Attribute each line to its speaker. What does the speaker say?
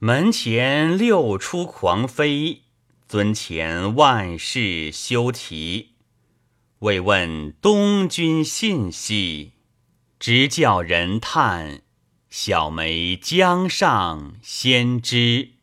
Speaker 1: 门前六出狂飞，尊前万事休提。未问东君信息，直教人叹。小梅江上先知。